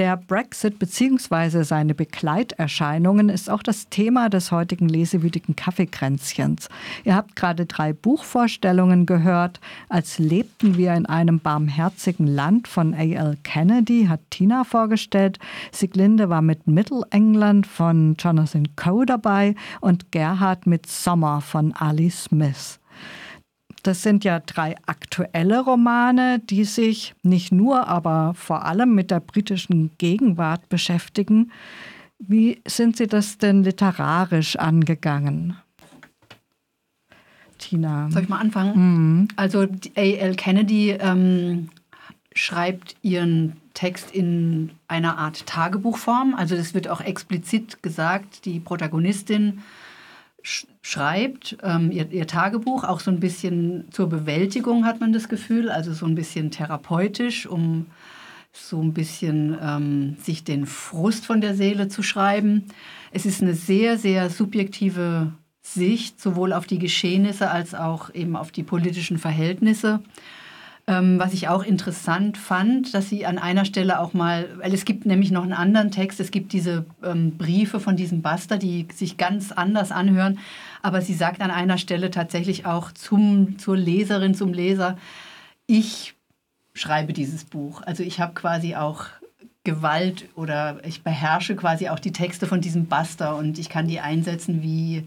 Der Brexit bzw. seine Begleiterscheinungen ist auch das Thema des heutigen lesewütigen Kaffeekränzchens. Ihr habt gerade drei Buchvorstellungen gehört. Als lebten wir in einem barmherzigen Land von A.L. Kennedy hat Tina vorgestellt. Sieglinde war mit Mittelengland von Jonathan Coe dabei und Gerhard mit Sommer von Ali Smith. Das sind ja drei aktuelle Romane, die sich nicht nur, aber vor allem mit der britischen Gegenwart beschäftigen. Wie sind Sie das denn literarisch angegangen? Tina. Soll ich mal anfangen? Mhm. Also A.L. Kennedy ähm, schreibt ihren Text in einer Art Tagebuchform. Also das wird auch explizit gesagt, die Protagonistin schreibt, ähm, ihr, ihr, Tagebuch, auch so ein bisschen zur Bewältigung hat man das Gefühl, also so ein bisschen therapeutisch, um so ein bisschen ähm, sich den Frust von der Seele zu schreiben. Es ist eine sehr, sehr subjektive Sicht, sowohl auf die Geschehnisse als auch eben auf die politischen Verhältnisse. Ähm, was ich auch interessant fand, dass sie an einer Stelle auch mal, weil es gibt nämlich noch einen anderen Text, es gibt diese ähm, Briefe von diesem Buster, die sich ganz anders anhören, aber sie sagt an einer Stelle tatsächlich auch zum, zur Leserin, zum Leser, ich schreibe dieses Buch. Also ich habe quasi auch Gewalt oder ich beherrsche quasi auch die Texte von diesem Buster und ich kann die einsetzen wie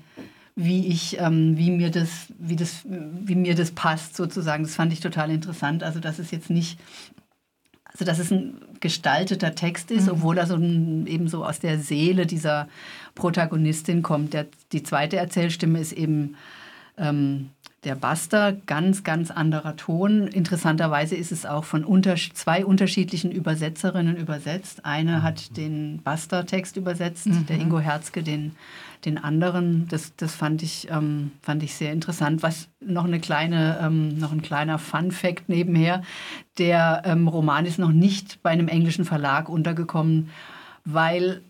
wie ich, ähm, wie mir das, wie das, wie mir das passt sozusagen. Das fand ich total interessant. Also dass es jetzt nicht, also dass es ein gestalteter Text ist, mhm. obwohl er so ein, eben so aus der Seele dieser Protagonistin kommt. Der, die zweite Erzählstimme ist eben ähm, der Buster, ganz, ganz anderer Ton. Interessanterweise ist es auch von unter, zwei unterschiedlichen Übersetzerinnen übersetzt. Eine hat den Buster-Text übersetzt, mhm. der Ingo Herzke den den anderen, das, das fand, ich, ähm, fand ich sehr interessant. Was noch eine kleine, ähm, noch ein kleiner Fun-Fact nebenher: Der ähm, Roman ist noch nicht bei einem englischen Verlag untergekommen, weil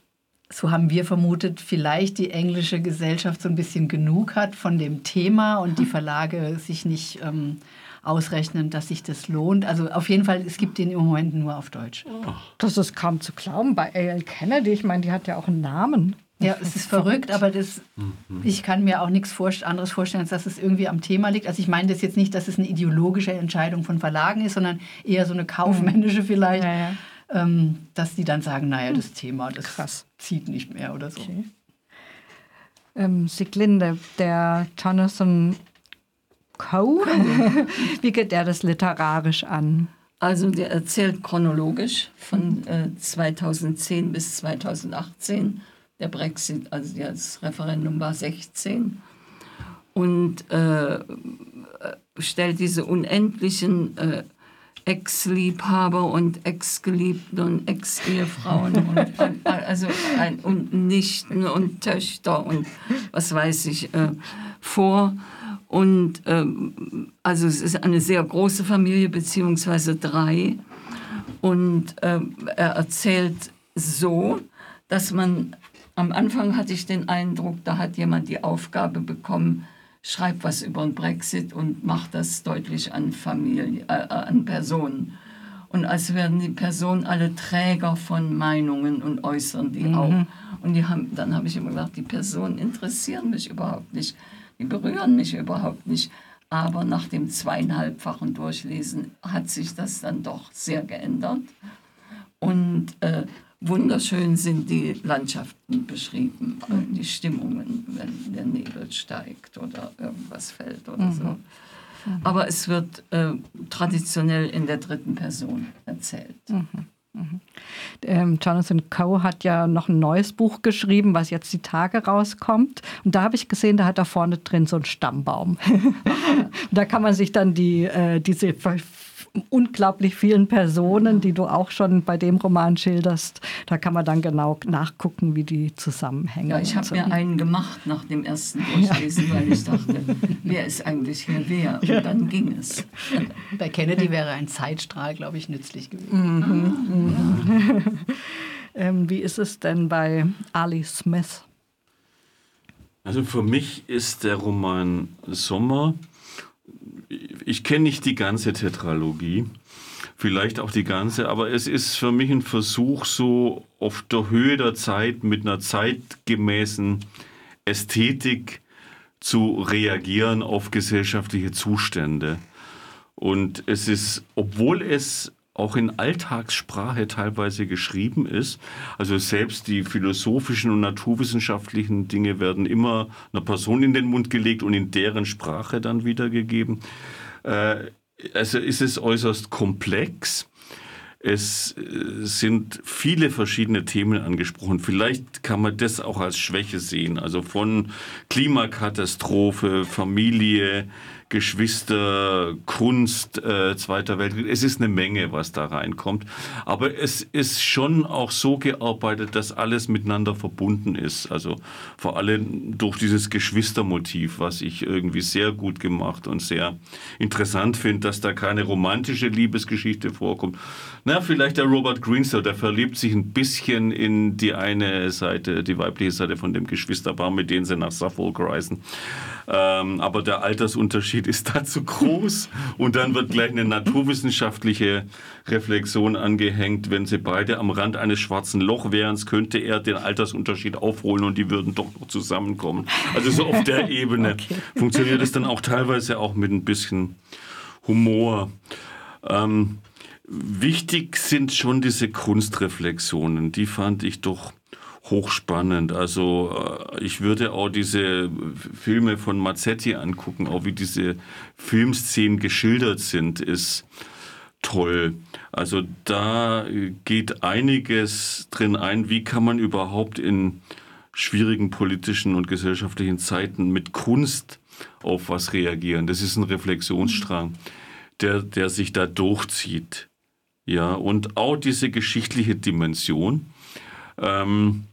so haben wir vermutet, vielleicht die englische Gesellschaft so ein bisschen genug hat von dem Thema und die Verlage sich nicht ähm, ausrechnen, dass sich das lohnt. Also auf jeden Fall, es gibt den im Moment nur auf Deutsch. Das ist kaum zu glauben bei A.L. Kennedy. Ich meine, die hat ja auch einen Namen. Ja, es ist verrückt, aber das, mhm. ich kann mir auch nichts anderes vorstellen, als dass es irgendwie am Thema liegt. Also ich meine das jetzt nicht, dass es eine ideologische Entscheidung von Verlagen ist, sondern eher so eine kaufmännische mhm. vielleicht, ja, ja. Ähm, dass die dann sagen, naja, das mhm. Thema, das Krass. zieht nicht mehr oder so. Okay. Ähm, Sieglinde, der Jonathan Coe, wie geht der das literarisch an? Also der erzählt chronologisch von äh, 2010 bis 2018 der Brexit, also das Referendum war 16 und äh, stellt diese unendlichen äh, Ex-Liebhaber und Ex-Geliebten und Ex-Ehefrauen und, also ein, und Nichten und Töchter und was weiß ich äh, vor. Und ähm, also es ist eine sehr große Familie, beziehungsweise drei. Und äh, er erzählt so, dass man am Anfang hatte ich den Eindruck, da hat jemand die Aufgabe bekommen, schreib was über den Brexit und macht das deutlich an Familie, äh, an Personen. Und als werden die Personen alle Träger von Meinungen und äußern die mhm. auch. Und die haben, dann habe ich immer gedacht, die Personen interessieren mich überhaupt nicht, die berühren mich überhaupt nicht. Aber nach dem zweieinhalbfachen Durchlesen hat sich das dann doch sehr geändert. Und äh, wunderschön sind die Landschaften beschrieben, mhm. die Stimmungen, wenn der Nebel steigt oder irgendwas fällt oder mhm. so. Mhm. Aber es wird äh, traditionell in der dritten Person erzählt. Mhm. mhm. Ähm, Jonathan Coe hat ja noch ein neues Buch geschrieben, was jetzt die Tage rauskommt. Und da habe ich gesehen, da hat er vorne drin so einen Stammbaum. da kann man sich dann die, äh, diese unglaublich vielen Personen, die du auch schon bei dem Roman schilderst. Da kann man dann genau nachgucken, wie die zusammenhängen. Ja, ich habe so. mir einen gemacht nach dem ersten Durchlesen, ja. weil ich dachte, wer ist eigentlich hier wer? Und ja. dann ging es. Bei Kennedy wäre ein Zeitstrahl, glaube ich, nützlich gewesen. Mhm. Mhm. ähm, wie ist es denn bei Ali Smith? Also für mich ist der Roman Sommer ich kenne nicht die ganze Tetralogie, vielleicht auch die ganze, aber es ist für mich ein Versuch, so auf der Höhe der Zeit mit einer zeitgemäßen Ästhetik zu reagieren auf gesellschaftliche Zustände. Und es ist, obwohl es auch in Alltagssprache teilweise geschrieben ist. Also selbst die philosophischen und naturwissenschaftlichen Dinge werden immer einer Person in den Mund gelegt und in deren Sprache dann wiedergegeben. Äh, also ist es äußerst komplex. Es äh, sind viele verschiedene Themen angesprochen. Vielleicht kann man das auch als Schwäche sehen. Also von Klimakatastrophe, Familie, Geschwister, Kunst, äh, Zweiter Weltkrieg. Es ist eine Menge, was da reinkommt. Aber es ist schon auch so gearbeitet, dass alles miteinander verbunden ist. Also vor allem durch dieses Geschwistermotiv, was ich irgendwie sehr gut gemacht und sehr interessant finde, dass da keine romantische Liebesgeschichte vorkommt. Na, vielleicht der Robert Greenstow, der verliebt sich ein bisschen in die eine Seite, die weibliche Seite von dem Geschwisterpaar, mit denen sie nach Suffolk reisen. Ähm, aber der Altersunterschied ist da zu groß. Und dann wird gleich eine naturwissenschaftliche Reflexion angehängt. Wenn sie beide am Rand eines schwarzen Loch wären, könnte er den Altersunterschied aufholen und die würden doch noch zusammenkommen. Also so auf der Ebene okay. funktioniert es dann auch teilweise auch mit ein bisschen Humor. Ähm, wichtig sind schon diese Kunstreflexionen. Die fand ich doch hochspannend. Also äh, ich würde auch diese Filme von Mazzetti angucken, auch wie diese Filmszenen geschildert sind, ist toll. Also da geht einiges drin ein. Wie kann man überhaupt in schwierigen politischen und gesellschaftlichen Zeiten mit Kunst auf was reagieren? Das ist ein Reflexionsstrang, der, der sich da durchzieht. Ja, und auch diese geschichtliche Dimension. Ähm,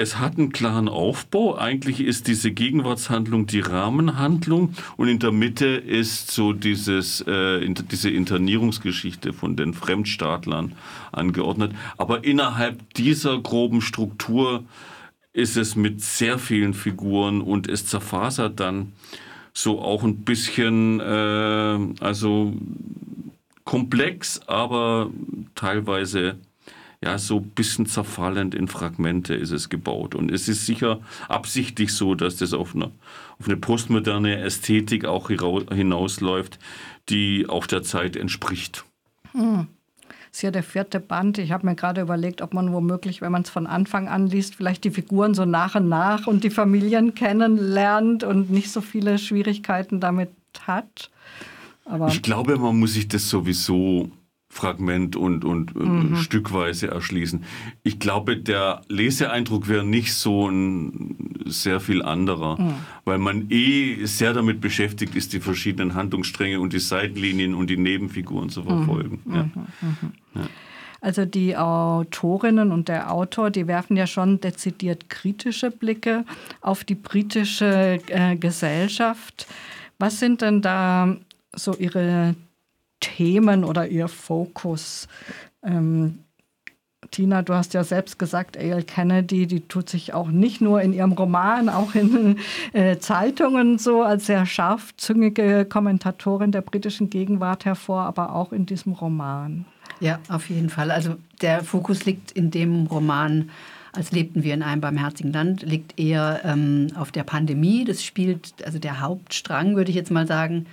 es hat einen klaren Aufbau. Eigentlich ist diese Gegenwartshandlung die Rahmenhandlung und in der Mitte ist so dieses, äh, diese Internierungsgeschichte von den Fremdstaatlern angeordnet. Aber innerhalb dieser groben Struktur ist es mit sehr vielen Figuren und es zerfasert dann so auch ein bisschen, äh, also komplex, aber teilweise ja, so ein bisschen zerfallend in Fragmente ist es gebaut. Und es ist sicher absichtlich so, dass das auf eine, auf eine postmoderne Ästhetik auch hinausläuft, die auch der Zeit entspricht. Hm. Das ist ja der vierte Band. Ich habe mir gerade überlegt, ob man womöglich, wenn man es von Anfang an liest, vielleicht die Figuren so nach und nach und die Familien kennenlernt und nicht so viele Schwierigkeiten damit hat. Aber ich glaube, man muss sich das sowieso Fragment und, und äh, mhm. stückweise erschließen. Ich glaube, der Leseeindruck wäre nicht so ein sehr viel anderer, mhm. weil man eh sehr damit beschäftigt ist, die verschiedenen Handlungsstränge und die Seitenlinien und die Nebenfiguren zu verfolgen. Mhm. Ja. Mhm. Mhm. Ja. Also die Autorinnen und der Autor, die werfen ja schon dezidiert kritische Blicke auf die britische äh, Gesellschaft. Was sind denn da so ihre Themen oder ihr Fokus. Ähm, Tina, du hast ja selbst gesagt, A.L. Kennedy, die tut sich auch nicht nur in ihrem Roman, auch in äh, Zeitungen so als sehr scharfzüngige Kommentatorin der britischen Gegenwart hervor, aber auch in diesem Roman. Ja, auf jeden Fall. Also der Fokus liegt in dem Roman, als lebten wir in einem barmherzigen Land, liegt eher ähm, auf der Pandemie. Das spielt, also der Hauptstrang, würde ich jetzt mal sagen,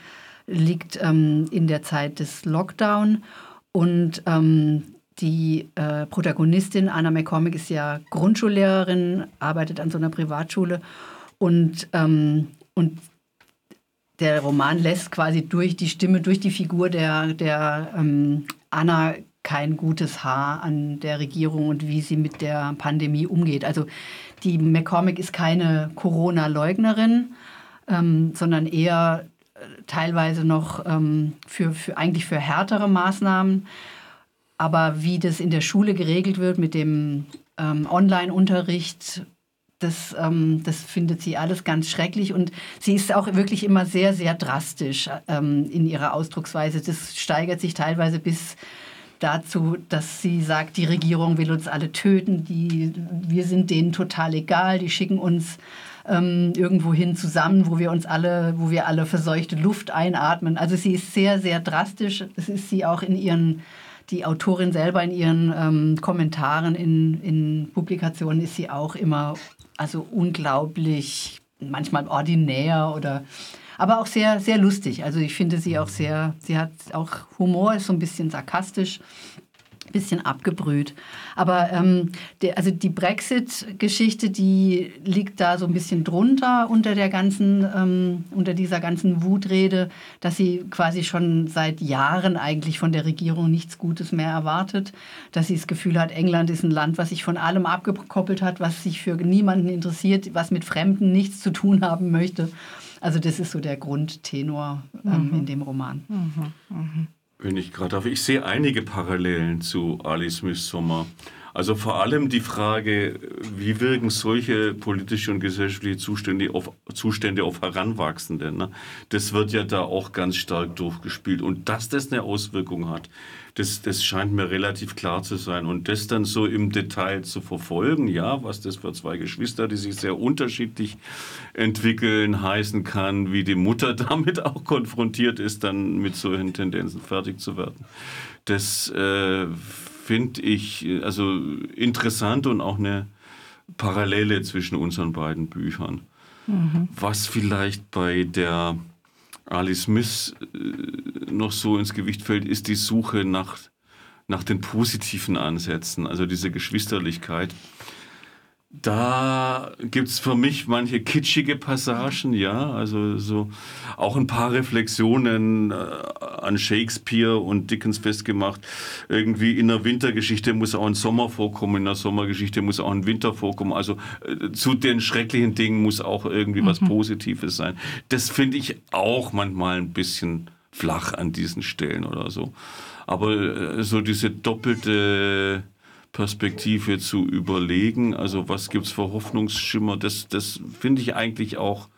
liegt ähm, in der Zeit des Lockdown. Und ähm, die äh, Protagonistin Anna McCormick ist ja Grundschullehrerin, arbeitet an so einer Privatschule und, ähm, und der Roman lässt quasi durch die Stimme, durch die Figur der, der ähm, Anna kein gutes Haar an der Regierung und wie sie mit der Pandemie umgeht. Also die McCormick ist keine Corona-Leugnerin, ähm, sondern eher teilweise noch ähm, für, für, eigentlich für härtere Maßnahmen. Aber wie das in der Schule geregelt wird mit dem ähm, Online-Unterricht, das, ähm, das findet sie alles ganz schrecklich. Und sie ist auch wirklich immer sehr, sehr drastisch ähm, in ihrer Ausdrucksweise. Das steigert sich teilweise bis dazu, dass sie sagt, die Regierung will uns alle töten, die, wir sind denen total egal, die schicken uns ähm, irgendwohin zusammen, wo wir uns alle, wo wir alle verseuchte Luft einatmen. Also sie ist sehr, sehr drastisch. Das ist sie auch in ihren die Autorin selber in ihren ähm, Kommentaren in, in Publikationen ist sie auch immer also unglaublich, manchmal ordinär oder aber auch sehr, sehr lustig. Also ich finde sie auch sehr, sie hat auch Humor, ist so ein bisschen sarkastisch bisschen abgebrüht. Aber ähm, der, also die Brexit-Geschichte, die liegt da so ein bisschen drunter unter der ganzen, ähm, unter dieser ganzen Wutrede, dass sie quasi schon seit Jahren eigentlich von der Regierung nichts Gutes mehr erwartet, dass sie das Gefühl hat, England ist ein Land, was sich von allem abgekoppelt hat, was sich für niemanden interessiert, was mit Fremden nichts zu tun haben möchte. Also das ist so der Grundtenor ähm, mhm. in dem Roman. Mhm. Mhm. Wenn ich gerade darf, ich sehe einige Parallelen zu Ali Smiths Sommer. Also vor allem die Frage, wie wirken solche politische und gesellschaftliche Zustände auf, Zustände auf Heranwachsende. Ne? Das wird ja da auch ganz stark durchgespielt. Und dass das eine Auswirkung hat, das, das scheint mir relativ klar zu sein. Und das dann so im Detail zu verfolgen, ja, was das für zwei Geschwister, die sich sehr unterschiedlich entwickeln, heißen kann, wie die Mutter damit auch konfrontiert ist, dann mit solchen Tendenzen fertig zu werden. Das äh, finde ich also interessant und auch eine Parallele zwischen unseren beiden Büchern. Mhm. Was vielleicht bei der Ali Smith äh, noch so ins Gewicht fällt, ist die Suche nach, nach den positiven Ansätzen, also diese Geschwisterlichkeit. Da gibt es für mich manche kitschige Passagen, ja, also so auch ein paar Reflexionen äh, an Shakespeare und Dickens festgemacht. Irgendwie in der Wintergeschichte muss auch ein Sommer vorkommen, in der Sommergeschichte muss auch ein Winter vorkommen. Also äh, zu den schrecklichen Dingen muss auch irgendwie mhm. was Positives sein. Das finde ich auch manchmal ein bisschen flach an diesen Stellen oder so. Aber äh, so diese doppelte Perspektive zu überlegen. Also was gibt es für Hoffnungsschimmer? Das, das finde ich eigentlich auch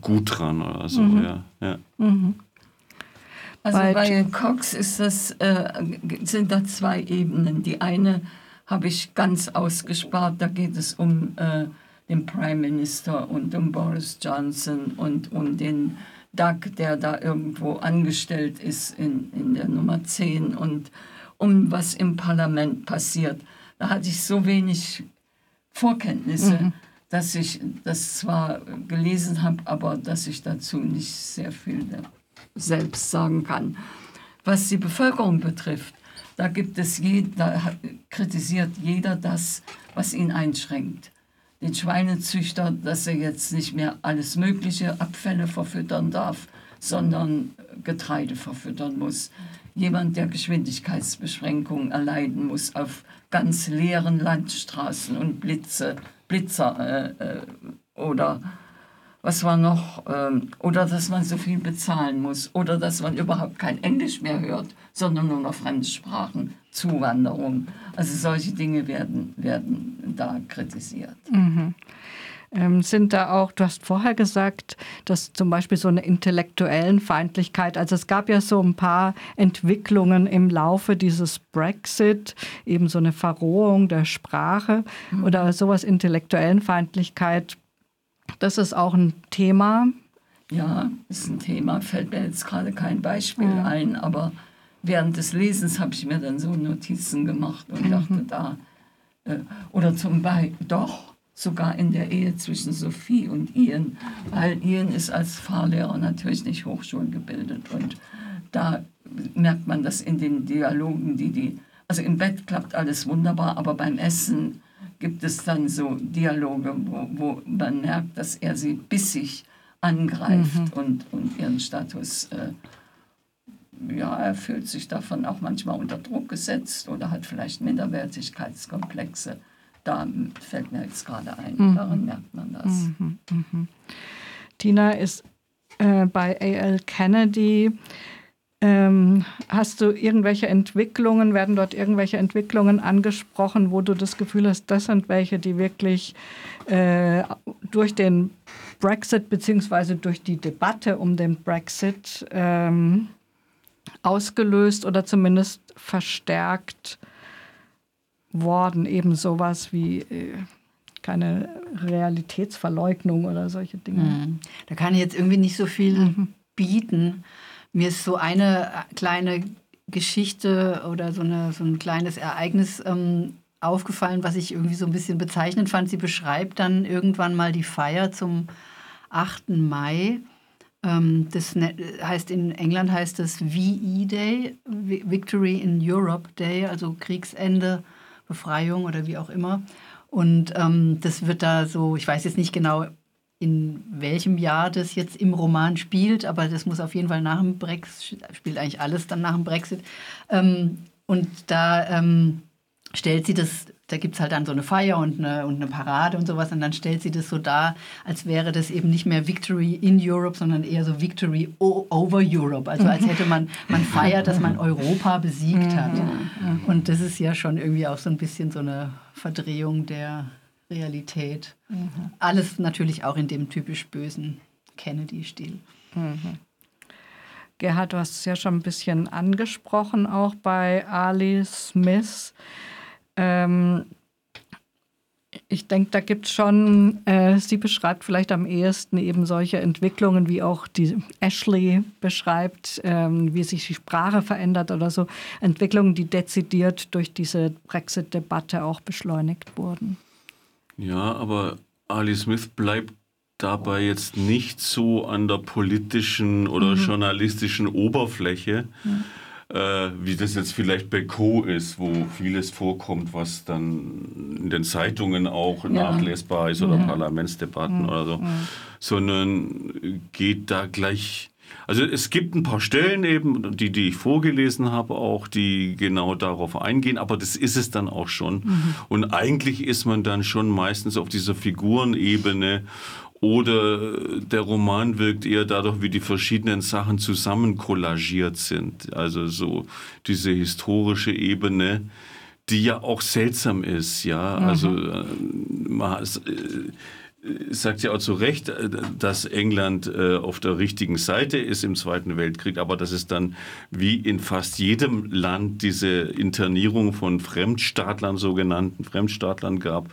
gut dran oder so. Mhm. Ja, ja. Mhm. Also bei, bei Cox ist das, äh, sind da zwei Ebenen. Die eine habe ich ganz ausgespart. Da geht es um äh, den Prime Minister und um Boris Johnson und um den Doug, der da irgendwo angestellt ist in, in der Nummer 10 und um was im Parlament passiert. Da hatte ich so wenig Vorkenntnisse, mhm. dass ich das zwar gelesen habe, aber dass ich dazu nicht sehr viel selbst sagen kann. Was die Bevölkerung betrifft, da gibt es je, da kritisiert jeder das, was ihn einschränkt. Den Schweinezüchter, dass er jetzt nicht mehr alles mögliche Abfälle verfüttern darf, sondern Getreide verfüttern muss jemand, der Geschwindigkeitsbeschränkungen erleiden muss auf ganz leeren Landstraßen und Blitze, Blitzer äh, äh, oder was war noch, ähm, oder dass man so viel bezahlen muss oder dass man überhaupt kein Englisch mehr hört, sondern nur noch Fremdsprachen, Zuwanderung. Also solche Dinge werden, werden da kritisiert. Mhm ähm, sind da auch, du hast vorher gesagt, dass zum Beispiel so eine intellektuellen Feindlichkeit, also es gab ja so ein paar Entwicklungen im Laufe dieses Brexit, eben so eine Verrohung der Sprache mhm. oder sowas intellektuellen Feindlichkeit. Das ist auch ein Thema. Ja, ist ein Thema, fällt mir jetzt gerade kein Beispiel ja. ein, aber während des Lesens habe ich mir dann so Notizen gemacht und mhm. dachte da, äh, oder zum Beispiel, doch, sogar in der Ehe zwischen Sophie und Ian, weil Ian ist als Fahrlehrer natürlich nicht hochschulgebildet und da merkt man das in den Dialogen, die die, also im Bett klappt alles wunderbar, aber beim Essen gibt es dann so Dialoge, wo, wo man merkt, dass er sie bissig angreift mhm. und, und ihren Status, äh, ja, er fühlt sich davon auch manchmal unter Druck gesetzt oder hat vielleicht Minderwertigkeitskomplexe da fällt mir jetzt gerade ein. Mhm. Daran merkt man das. Mhm. Mhm. Tina ist äh, bei A.L. Kennedy. Ähm, hast du irgendwelche Entwicklungen, werden dort irgendwelche Entwicklungen angesprochen, wo du das Gefühl hast, das sind welche, die wirklich äh, durch den Brexit bzw. durch die Debatte um den Brexit ähm, ausgelöst oder zumindest verstärkt worden, eben sowas wie äh, keine Realitätsverleugnung oder solche Dinge. Mhm. Da kann ich jetzt irgendwie nicht so viel mhm. bieten. Mir ist so eine kleine Geschichte oder so, eine, so ein kleines Ereignis ähm, aufgefallen, was ich irgendwie so ein bisschen bezeichnend fand. Sie beschreibt dann irgendwann mal die Feier zum 8. Mai. Ähm, das ne, heißt, in England heißt das VE Day, Victory in Europe Day, also Kriegsende, Befreiung oder wie auch immer. Und ähm, das wird da so, ich weiß jetzt nicht genau, in welchem Jahr das jetzt im Roman spielt, aber das muss auf jeden Fall nach dem Brexit, spielt eigentlich alles dann nach dem Brexit. Ähm, und da ähm, stellt sie das, da gibt es halt dann so eine Feier und eine, und eine Parade und sowas und dann stellt sie das so dar, als wäre das eben nicht mehr Victory in Europe, sondern eher so Victory over Europe. Also als hätte man, man feiert, dass man Europa besiegt hat. Und das ist ja schon irgendwie auch so ein bisschen so eine Verdrehung der Realität. Mhm. Alles natürlich auch in dem typisch bösen Kennedy-Stil. Mhm. Gerhard, du hast es ja schon ein bisschen angesprochen, auch bei Ali Smith. Ähm, ich denke, da gibt es schon, äh, sie beschreibt vielleicht am ehesten eben solche Entwicklungen, wie auch die Ashley beschreibt, ähm, wie sich die Sprache verändert oder so. Entwicklungen, die dezidiert durch diese Brexit-Debatte auch beschleunigt wurden. Ja, aber Ali Smith bleibt dabei jetzt nicht so an der politischen oder mhm. journalistischen Oberfläche, mhm. Äh, wie das jetzt vielleicht bei Co. ist, wo vieles vorkommt, was dann in den Zeitungen auch ja. nachlesbar ist oder ja. Parlamentsdebatten mhm. oder so, sondern geht da gleich also es gibt ein paar Stellen eben, die, die ich vorgelesen habe, auch, die genau darauf eingehen, aber das ist es dann auch schon. Mhm. Und eigentlich ist man dann schon meistens auf dieser Figurenebene oder der Roman wirkt eher dadurch, wie die verschiedenen Sachen zusammen kollagiert sind. Also so diese historische Ebene, die ja auch seltsam ist, ja. Mhm. Also äh, man, äh, sagt ja auch zu Recht, äh, dass England auf der richtigen Seite ist im Zweiten Weltkrieg, aber dass es dann wie in fast jedem Land diese Internierung von Fremdstaatlern, sogenannten Fremdstaatlern gab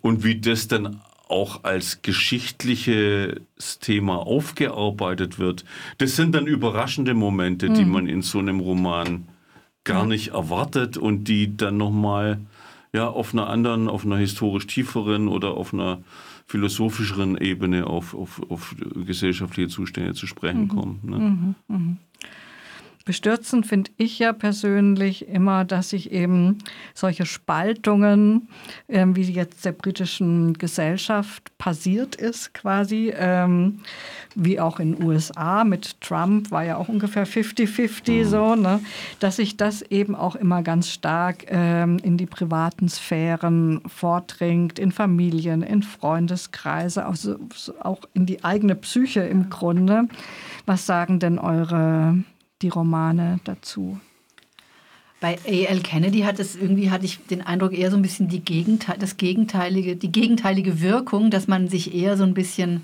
und wie das dann auch als geschichtliches Thema aufgearbeitet wird. Das sind dann überraschende Momente, mhm. die man in so einem Roman gar nicht erwartet und die dann nochmal ja, auf einer anderen, auf einer historisch tieferen oder auf einer philosophischeren Ebene auf, auf, auf gesellschaftliche Zustände zu sprechen mhm. kommen. Ne? Mhm. Bestürzend finde ich ja persönlich immer, dass sich eben solche Spaltungen, äh, wie jetzt der britischen Gesellschaft passiert ist, quasi, ähm, wie auch in den USA mit Trump, war ja auch ungefähr 50-50 mhm. so, ne? dass sich das eben auch immer ganz stark ähm, in die privaten Sphären vordringt, in Familien, in Freundeskreise, also auch in die eigene Psyche im Grunde. Was sagen denn eure die Romane dazu. Bei A.L. Kennedy hat es irgendwie, hatte ich den Eindruck, eher so ein bisschen die Gegenteil, das gegenteilige, die gegenteilige Wirkung, dass man sich eher so ein bisschen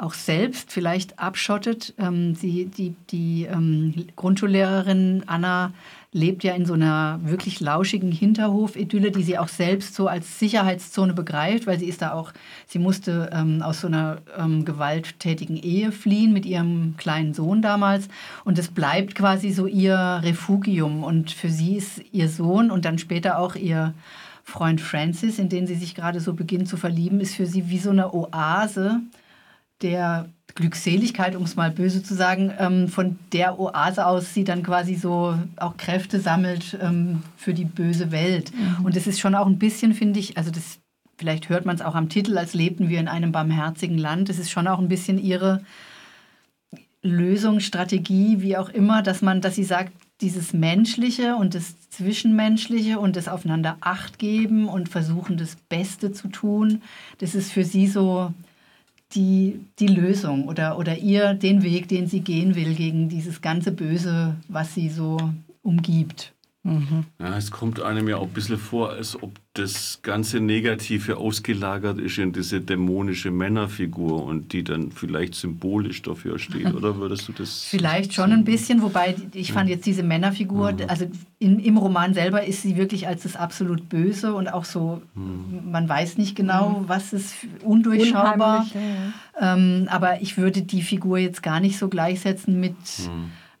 auch selbst vielleicht abschottet. Ähm, sie, die die ähm, Grundschullehrerin Anna lebt ja in so einer wirklich lauschigen Hinterhof-Idylle, die sie auch selbst so als Sicherheitszone begreift, weil sie ist da auch, sie musste ähm, aus so einer ähm, gewalttätigen Ehe fliehen mit ihrem kleinen Sohn damals und es bleibt quasi so ihr Refugium und für sie ist ihr Sohn und dann später auch ihr Freund Francis, in den sie sich gerade so beginnt zu verlieben, ist für sie wie so eine Oase der Glückseligkeit, um es mal böse zu sagen, ähm, von der Oase aus sie dann quasi so auch Kräfte sammelt ähm, für die böse Welt. Mhm. Und es ist schon auch ein bisschen, finde ich, also das, vielleicht hört man es auch am Titel, als lebten wir in einem barmherzigen Land. Es ist schon auch ein bisschen ihre Lösung, Strategie, wie auch immer, dass man, dass sie sagt, dieses Menschliche und das Zwischenmenschliche und das Aufeinander Acht geben und versuchen, das Beste zu tun, das ist für sie so die, die Lösung oder, oder ihr den Weg, den sie gehen will gegen dieses ganze Böse, was sie so umgibt. Ja, es kommt einem ja auch ein bisschen vor, als ob das ganze Negative ausgelagert ist in diese dämonische Männerfigur und die dann vielleicht symbolisch dafür steht. Oder würdest du das? Vielleicht schon ein bisschen, wobei ich fand jetzt diese Männerfigur, also in, im Roman selber ist sie wirklich als das absolut Böse und auch so, man weiß nicht genau, was ist undurchschaubar. Ja, Ähm, aber ich würde die Figur jetzt gar nicht so gleichsetzen mit,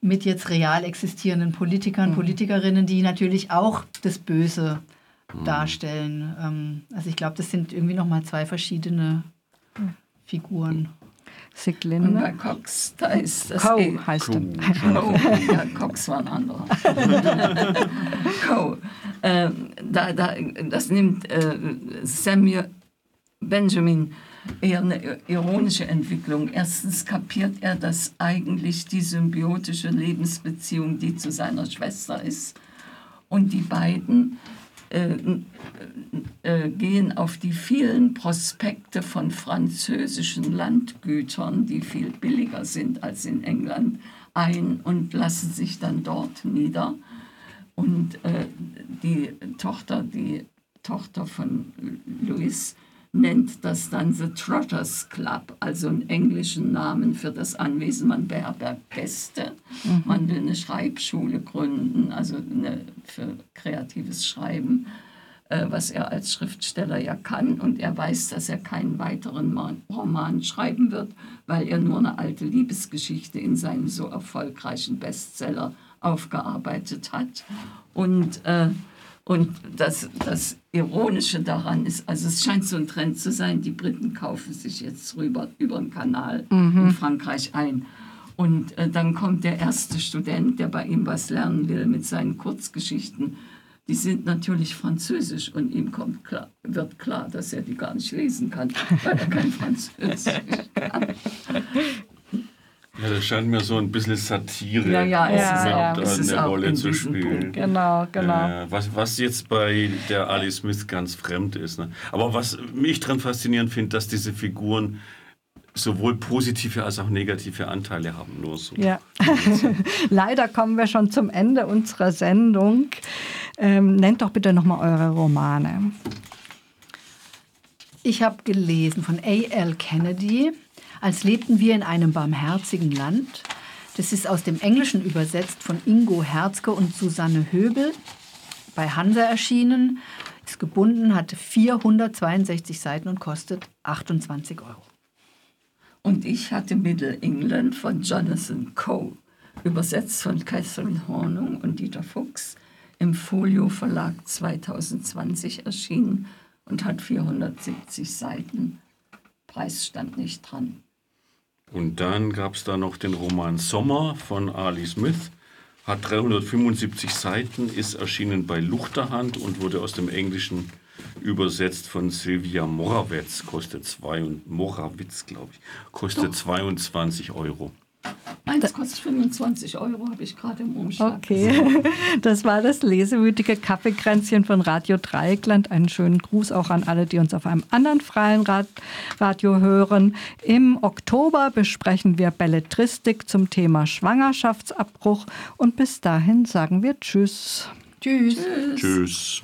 mit jetzt real existierenden Politikern, Politikerinnen, die natürlich auch das Böse darstellen. Ähm, also ich glaube, das sind irgendwie nochmal zwei verschiedene Figuren. Und Siglinde. bei Cox, da ist das Coe eh- heißt er. Coe. Ja, Cox war ein anderer. Coe. Ähm, da, da, das nimmt äh, Samuel Benjamin eher eine ironische Entwicklung. Erstens kapiert er, dass eigentlich die symbiotische Lebensbeziehung, die zu seiner Schwester ist, und die beiden äh, äh, gehen auf die vielen Prospekte von französischen Landgütern, die viel billiger sind als in England, ein und lassen sich dann dort nieder. Und äh, die Tochter, die Tochter von Louis, nennt das dann The Trotters Club, also einen englischen Namen für das Anwesen. Man beherbergt Gäste, man will eine Schreibschule gründen, also eine, für kreatives Schreiben, äh, was er als Schriftsteller ja kann. Und er weiß, dass er keinen weiteren Ma- Roman schreiben wird, weil er nur eine alte Liebesgeschichte in seinem so erfolgreichen Bestseller aufgearbeitet hat. Und, äh, und das, das Ironische daran ist, also es scheint so ein Trend zu sein, die Briten kaufen sich jetzt rüber über den Kanal in Frankreich ein. Und äh, dann kommt der erste Student, der bei ihm was lernen will mit seinen Kurzgeschichten. Die sind natürlich französisch und ihm kommt klar, wird klar, dass er die gar nicht lesen kann, weil er kein Französisch kann. Ja, das scheint mir so ein bisschen Satire Ja, ja, es ist ja. da es eine Rolle zu spielen. Punkt. Genau, genau. Äh, was, was jetzt bei der Ali Smith ganz fremd ist. Ne? Aber was mich daran faszinierend finde, dass diese Figuren sowohl positive als auch negative Anteile haben. Nur so. Ja, leider kommen wir schon zum Ende unserer Sendung. Ähm, nennt doch bitte nochmal eure Romane. Ich habe gelesen von A.L. Kennedy, als lebten wir in einem barmherzigen Land. Das ist aus dem Englischen übersetzt von Ingo Herzke und Susanne Höbel, bei Hansa erschienen, ist gebunden, hatte 462 Seiten und kostet 28 Euro. Und ich hatte Middle England von Jonathan Coe, übersetzt von Catherine Hornung und Dieter Fuchs, im Folio Verlag 2020 erschienen und hat 470 Seiten. Preis stand nicht dran. Und dann gab es da noch den Roman Sommer von Ali Smith. Hat 375 Seiten, ist erschienen bei Luchterhand und wurde aus dem Englischen übersetzt von Silvia Morawetz. Kostet zwei und Morawitz, glaube ich. Kostet 22 Euro. Eins kostet 25 Euro, habe ich gerade im Umschlag. Okay, das war das lesewütige Kaffeekränzchen von Radio Dreieckland. Einen schönen Gruß auch an alle, die uns auf einem anderen freien Rad Radio hören. Im Oktober besprechen wir Belletristik zum Thema Schwangerschaftsabbruch und bis dahin sagen wir Tschüss. Tschüss. Tschüss.